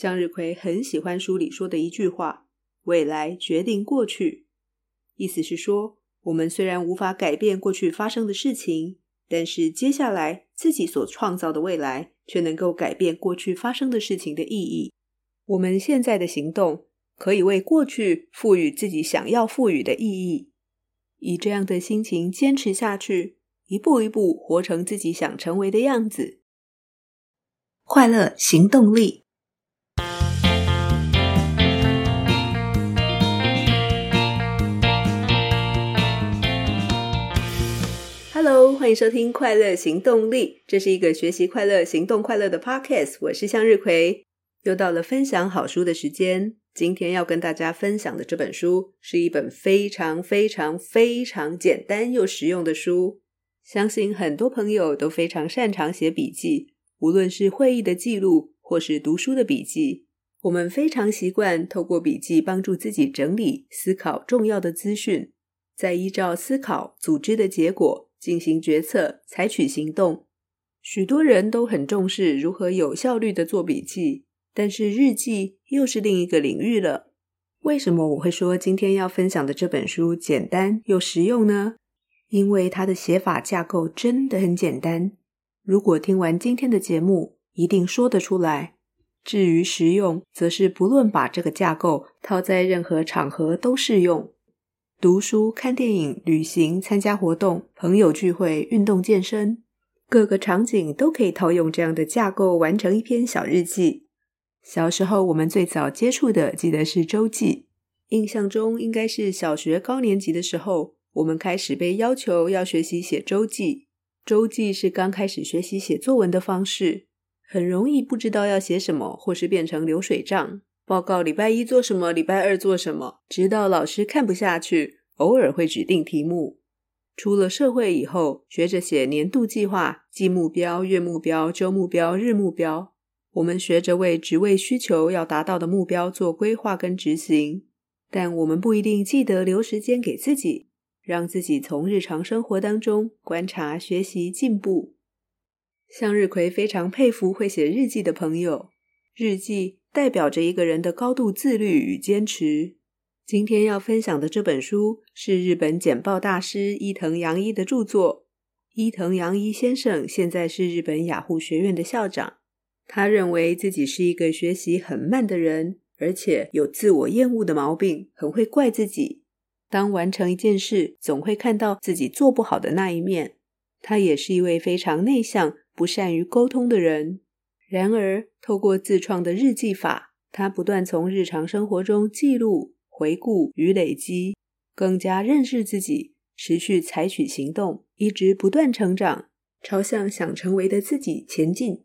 向日葵很喜欢书里说的一句话：“未来决定过去。”意思是说，我们虽然无法改变过去发生的事情，但是接下来自己所创造的未来却能够改变过去发生的事情的意义。我们现在的行动可以为过去赋予自己想要赋予的意义。以这样的心情坚持下去，一步一步活成自己想成为的样子。快乐行动力。Hello，欢迎收听《快乐行动力》，这是一个学习快乐、行动快乐的 Podcast。我是向日葵，又到了分享好书的时间。今天要跟大家分享的这本书，是一本非常非常非常简单又实用的书。相信很多朋友都非常擅长写笔记，无论是会议的记录，或是读书的笔记，我们非常习惯透过笔记帮助自己整理、思考重要的资讯，再依照思考组织的结果。进行决策，采取行动。许多人都很重视如何有效率的做笔记，但是日记又是另一个领域了。为什么我会说今天要分享的这本书简单又实用呢？因为它的写法架构真的很简单。如果听完今天的节目，一定说得出来。至于实用，则是不论把这个架构套在任何场合都适用。读书、看电影、旅行、参加活动、朋友聚会、运动、健身，各个场景都可以套用这样的架构完成一篇小日记。小时候我们最早接触的，记得是周记。印象中应该是小学高年级的时候，我们开始被要求要学习写周记。周记是刚开始学习写作文的方式，很容易不知道要写什么，或是变成流水账。报告礼拜一做什么，礼拜二做什么，直到老师看不下去，偶尔会指定题目。出了社会以后，学着写年度计划、季目标、月目标、周目标、日目标。我们学着为职位需求要达到的目标做规划跟执行，但我们不一定记得留时间给自己，让自己从日常生活当中观察、学习、进步。向日葵非常佩服会写日记的朋友，日记。代表着一个人的高度自律与坚持。今天要分享的这本书是日本简报大师伊藤洋一的著作。伊藤洋一先生现在是日本雅虎学院的校长。他认为自己是一个学习很慢的人，而且有自我厌恶的毛病，很会怪自己。当完成一件事，总会看到自己做不好的那一面。他也是一位非常内向、不善于沟通的人。然而，透过自创的日记法，他不断从日常生活中记录、回顾与累积，更加认识自己，持续采取行动，一直不断成长，朝向想成为的自己前进。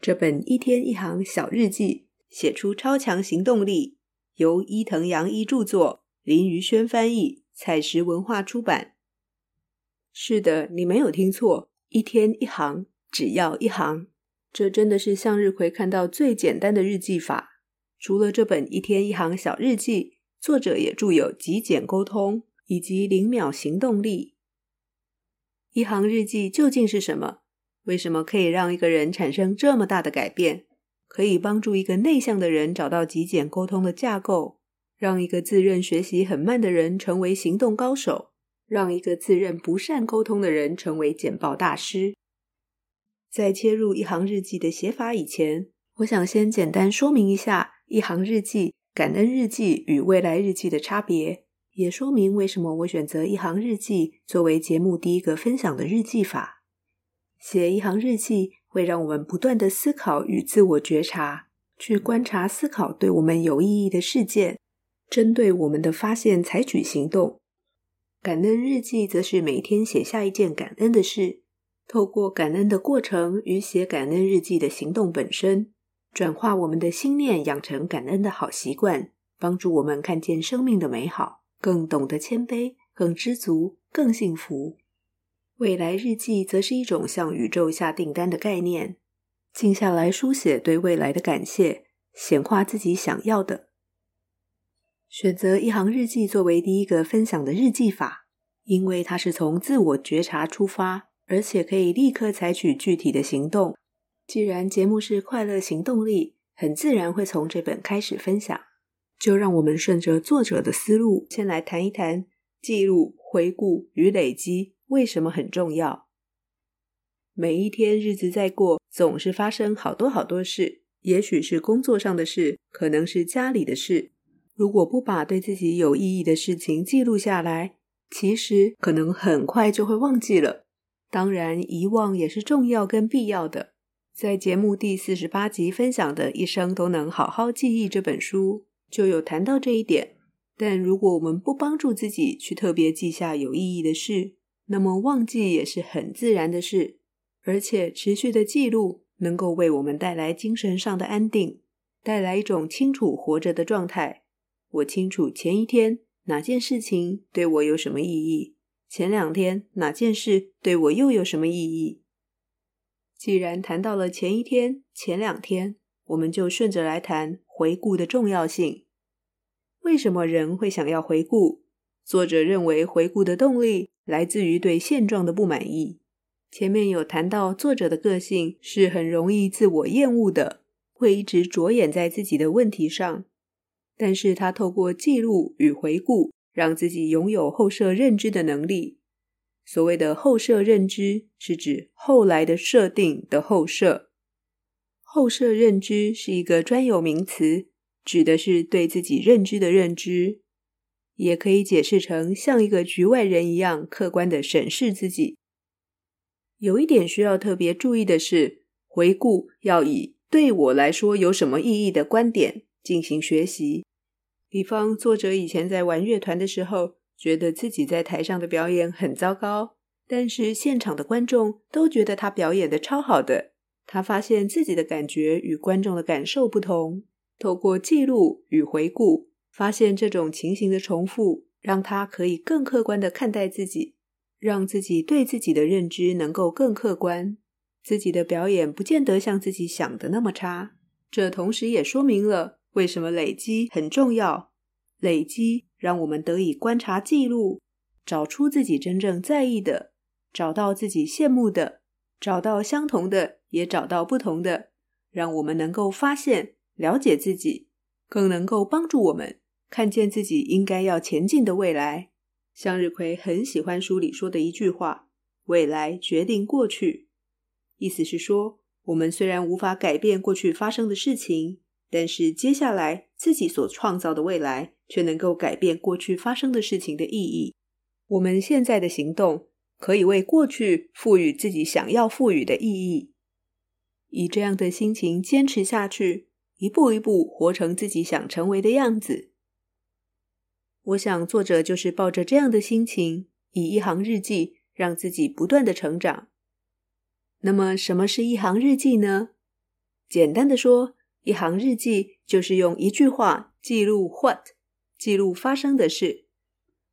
这本一天一行小日记，写出超强行动力，由伊藤洋一著作，林于轩翻译，采石文化出版。是的，你没有听错，一天一行，只要一行。这真的是向日葵看到最简单的日记法。除了这本一天一行小日记，作者也著有极简沟通以及零秒行动力。一行日记究竟是什么？为什么可以让一个人产生这么大的改变？可以帮助一个内向的人找到极简沟通的架构，让一个自认学习很慢的人成为行动高手，让一个自认不善沟通的人成为简报大师。在切入一行日记的写法以前，我想先简单说明一下一行日记、感恩日记与未来日记的差别，也说明为什么我选择一行日记作为节目第一个分享的日记法。写一行日记会让我们不断地思考与自我觉察，去观察、思考对我们有意义的事件，针对我们的发现采取行动。感恩日记则是每天写下一件感恩的事。透过感恩的过程与写感恩日记的行动本身，转化我们的心念，养成感恩的好习惯，帮助我们看见生命的美好，更懂得谦卑，更知足，更幸福。未来日记则是一种向宇宙下订单的概念，静下来书写对未来的感谢，显化自己想要的。选择一行日记作为第一个分享的日记法，因为它是从自我觉察出发。而且可以立刻采取具体的行动。既然节目是快乐行动力，很自然会从这本开始分享。就让我们顺着作者的思路，先来谈一谈记录、回顾与累积为什么很重要。每一天日子在过，总是发生好多好多事，也许是工作上的事，可能是家里的事。如果不把对自己有意义的事情记录下来，其实可能很快就会忘记了。当然，遗忘也是重要跟必要的。在节目第四十八集分享的《一生都能好好记忆》这本书，就有谈到这一点。但如果我们不帮助自己去特别记下有意义的事，那么忘记也是很自然的事。而且持续的记录能够为我们带来精神上的安定，带来一种清楚活着的状态。我清楚前一天哪件事情对我有什么意义，前两天哪件事对我又有什么意义。既然谈到了前一天、前两天，我们就顺着来谈回顾的重要性。为什么人会想要回顾？作者认为回顾的动力来自于对现状的不满意。前面有谈到，作者的个性是很容易自我厌恶的，会一直着眼在自己的问题上。但是他透过记录与回顾，让自己拥有后设认知的能力。所谓的后设认知，是指后来的设定的后设。后设认知是一个专有名词，指的是对自己认知的认知，也可以解释成像一个局外人一样客观的审视自己。有一点需要特别注意的是，回顾要以对我来说有什么意义的观点进行学习。比方，作者以前在玩乐团的时候，觉得自己在台上的表演很糟糕，但是现场的观众都觉得他表演的超好的。他发现自己的感觉与观众的感受不同，透过记录与回顾，发现这种情形的重复，让他可以更客观的看待自己，让自己对自己的认知能够更客观，自己的表演不见得像自己想的那么差。这同时也说明了为什么累积很重要，累积。让我们得以观察、记录，找出自己真正在意的，找到自己羡慕的，找到相同的，也找到不同的，让我们能够发现、了解自己，更能够帮助我们看见自己应该要前进的未来。向日葵很喜欢书里说的一句话：“未来决定过去。”意思是说，我们虽然无法改变过去发生的事情，但是接下来自己所创造的未来，却能够改变过去发生的事情的意义。我们现在的行动可以为过去赋予自己想要赋予的意义。以这样的心情坚持下去，一步一步活成自己想成为的样子。我想，作者就是抱着这样的心情，以一行日记让自己不断的成长。那么，什么是一行日记呢？简单的说，一行日记就是用一句话记录 what。记录发生的事，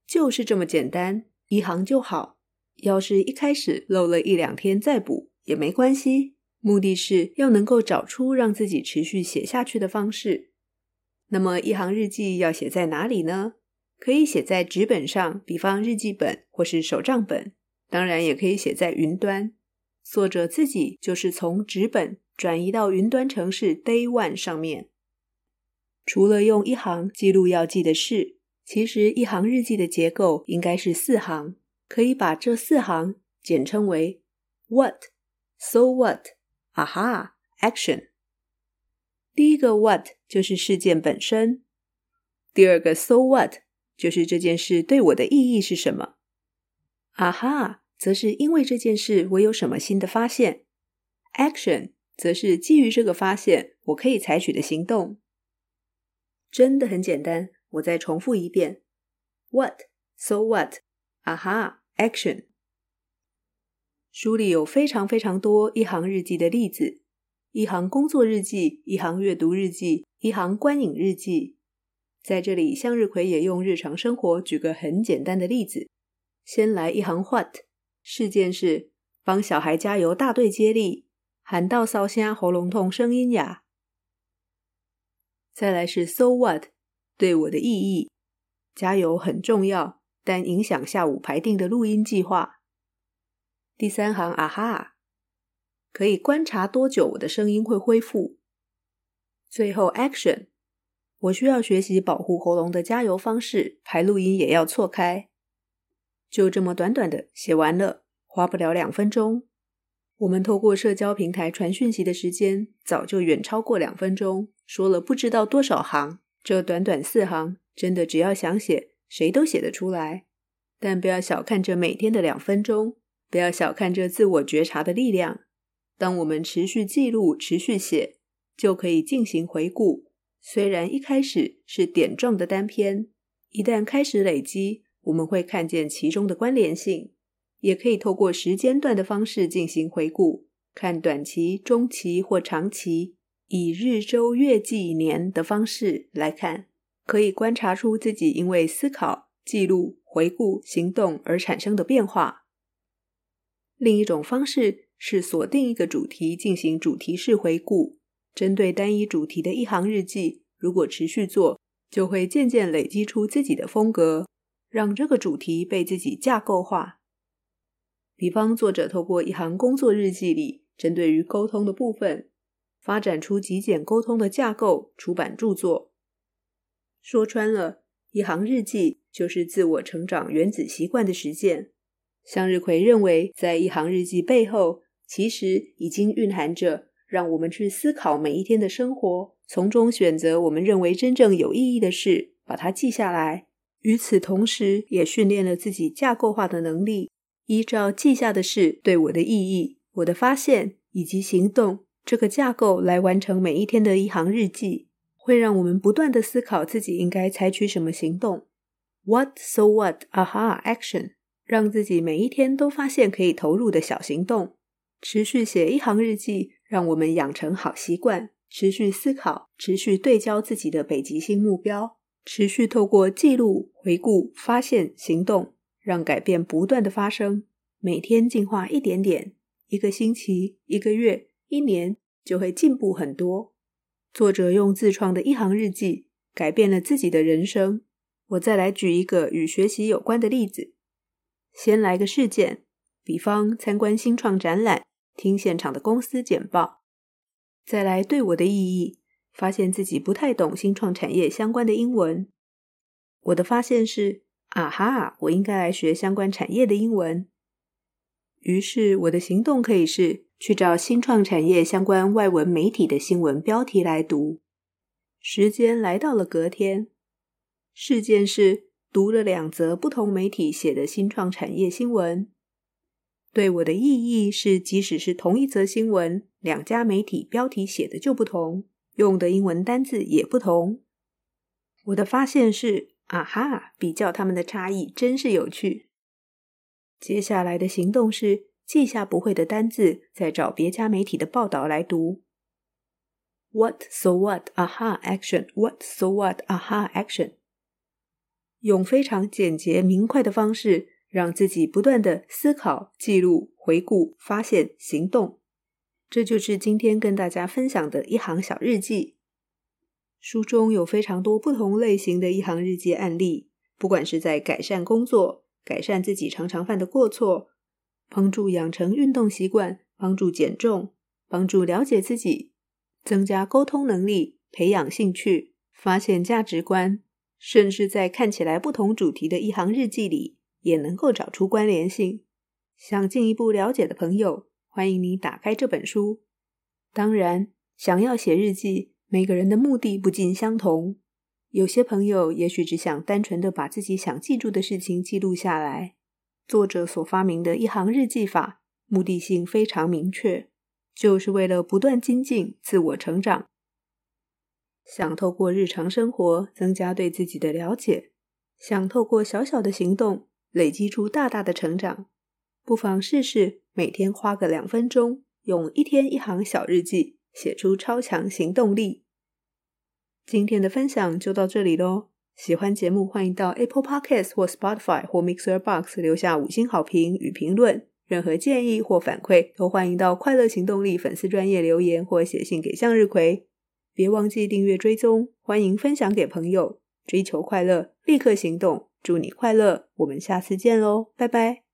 就是这么简单，一行就好。要是一开始漏了一两天再补也没关系。目的是要能够找出让自己持续写下去的方式。那么一行日记要写在哪里呢？可以写在纸本上，比方日记本或是手账本。当然也可以写在云端。作者自己就是从纸本转移到云端城市 Day One 上面。除了用一行记录要记的事，其实一行日记的结构应该是四行，可以把这四行简称为 What、So What、Aha、Action。第一个 What 就是事件本身，第二个 So What 就是这件事对我的意义是什么，Aha 则是因为这件事我有什么新的发现，Action 则是基于这个发现我可以采取的行动。真的很简单，我再重复一遍：What, so what, aha, action。书里有非常非常多一行日记的例子，一行工作日记，一行阅读日记，一行观影日记。在这里，向日葵也用日常生活举个很简单的例子。先来一行 What，事件是帮小孩加油，大队接力，喊到烧声，喉咙痛，声音哑。再来是 So what 对我的意义，加油很重要，但影响下午排定的录音计划。第三行啊哈，可以观察多久我的声音会恢复。最后，action。我需要学习保护喉咙的加油方式，排录音也要错开。就这么短短的写完了，花不了两分钟。我们透过社交平台传讯息的时间，早就远超过两分钟，说了不知道多少行。这短短四行，真的只要想写，谁都写得出来。但不要小看这每天的两分钟，不要小看这自我觉察的力量。当我们持续记录、持续写，就可以进行回顾。虽然一开始是点状的单篇，一旦开始累积，我们会看见其中的关联性。也可以透过时间段的方式进行回顾，看短期、中期或长期，以日、周、月、季、年的方式来看，可以观察出自己因为思考、记录、回顾、行动而产生的变化。另一种方式是锁定一个主题进行主题式回顾。针对单一主题的一行日记，如果持续做，就会渐渐累积出自己的风格，让这个主题被自己架构化。比方，作者透过一行工作日记里，针对于沟通的部分，发展出极简沟通的架构，出版著作。说穿了，一行日记就是自我成长原子习惯的实践。向日葵认为，在一行日记背后，其实已经蕴含着。让我们去思考每一天的生活，从中选择我们认为真正有意义的事，把它记下来。与此同时，也训练了自己架构化的能力，依照记下的事对我的意义、我的发现以及行动这个架构来完成每一天的一行日记，会让我们不断地思考自己应该采取什么行动。What so what? Aha! Action！让自己每一天都发现可以投入的小行动，持续写一行日记。让我们养成好习惯，持续思考，持续对焦自己的北极星目标，持续透过记录、回顾、发现、行动，让改变不断的发生。每天进化一点点，一个星期、一个月、一年，就会进步很多。作者用自创的一行日记，改变了自己的人生。我再来举一个与学习有关的例子。先来个事件，比方参观新创展览。听现场的公司简报，再来对我的意义，发现自己不太懂新创产业相关的英文。我的发现是，啊哈，我应该来学相关产业的英文。于是我的行动可以是去找新创产业相关外文媒体的新闻标题来读。时间来到了隔天，事件是读了两则不同媒体写的新创产业新闻。对我的意义是，即使是同一则新闻，两家媒体标题写的就不同，用的英文单字也不同。我的发现是，啊哈，比较他们的差异真是有趣。接下来的行动是记下不会的单字，再找别家媒体的报道来读。What so what? Aha action. What so what? Aha action. 用非常简洁明快的方式。让自己不断的思考、记录、回顾、发现、行动，这就是今天跟大家分享的一行小日记。书中有非常多不同类型的一行日记案例，不管是在改善工作、改善自己常常犯的过错、帮助养成运动习惯、帮助减重、帮助了解自己、增加沟通能力、培养兴趣、发现价值观，甚至在看起来不同主题的一行日记里。也能够找出关联性。想进一步了解的朋友，欢迎你打开这本书。当然，想要写日记，每个人的目的不尽相同。有些朋友也许只想单纯的把自己想记住的事情记录下来。作者所发明的一行日记法，目的性非常明确，就是为了不断精进、自我成长。想透过日常生活增加对自己的了解，想透过小小的行动。累积出大大的成长，不妨试试每天花个两分钟，用一天一行小日记写出超强行动力。今天的分享就到这里喽。喜欢节目，欢迎到 Apple Podcast 或 Spotify 或 Mixer Box 留下五星好评与评论。任何建议或反馈，都欢迎到快乐行动力粉丝专业留言或写信给向日葵。别忘记订阅追踪，欢迎分享给朋友。追求快乐，立刻行动。祝你快乐，我们下次见喽，拜拜。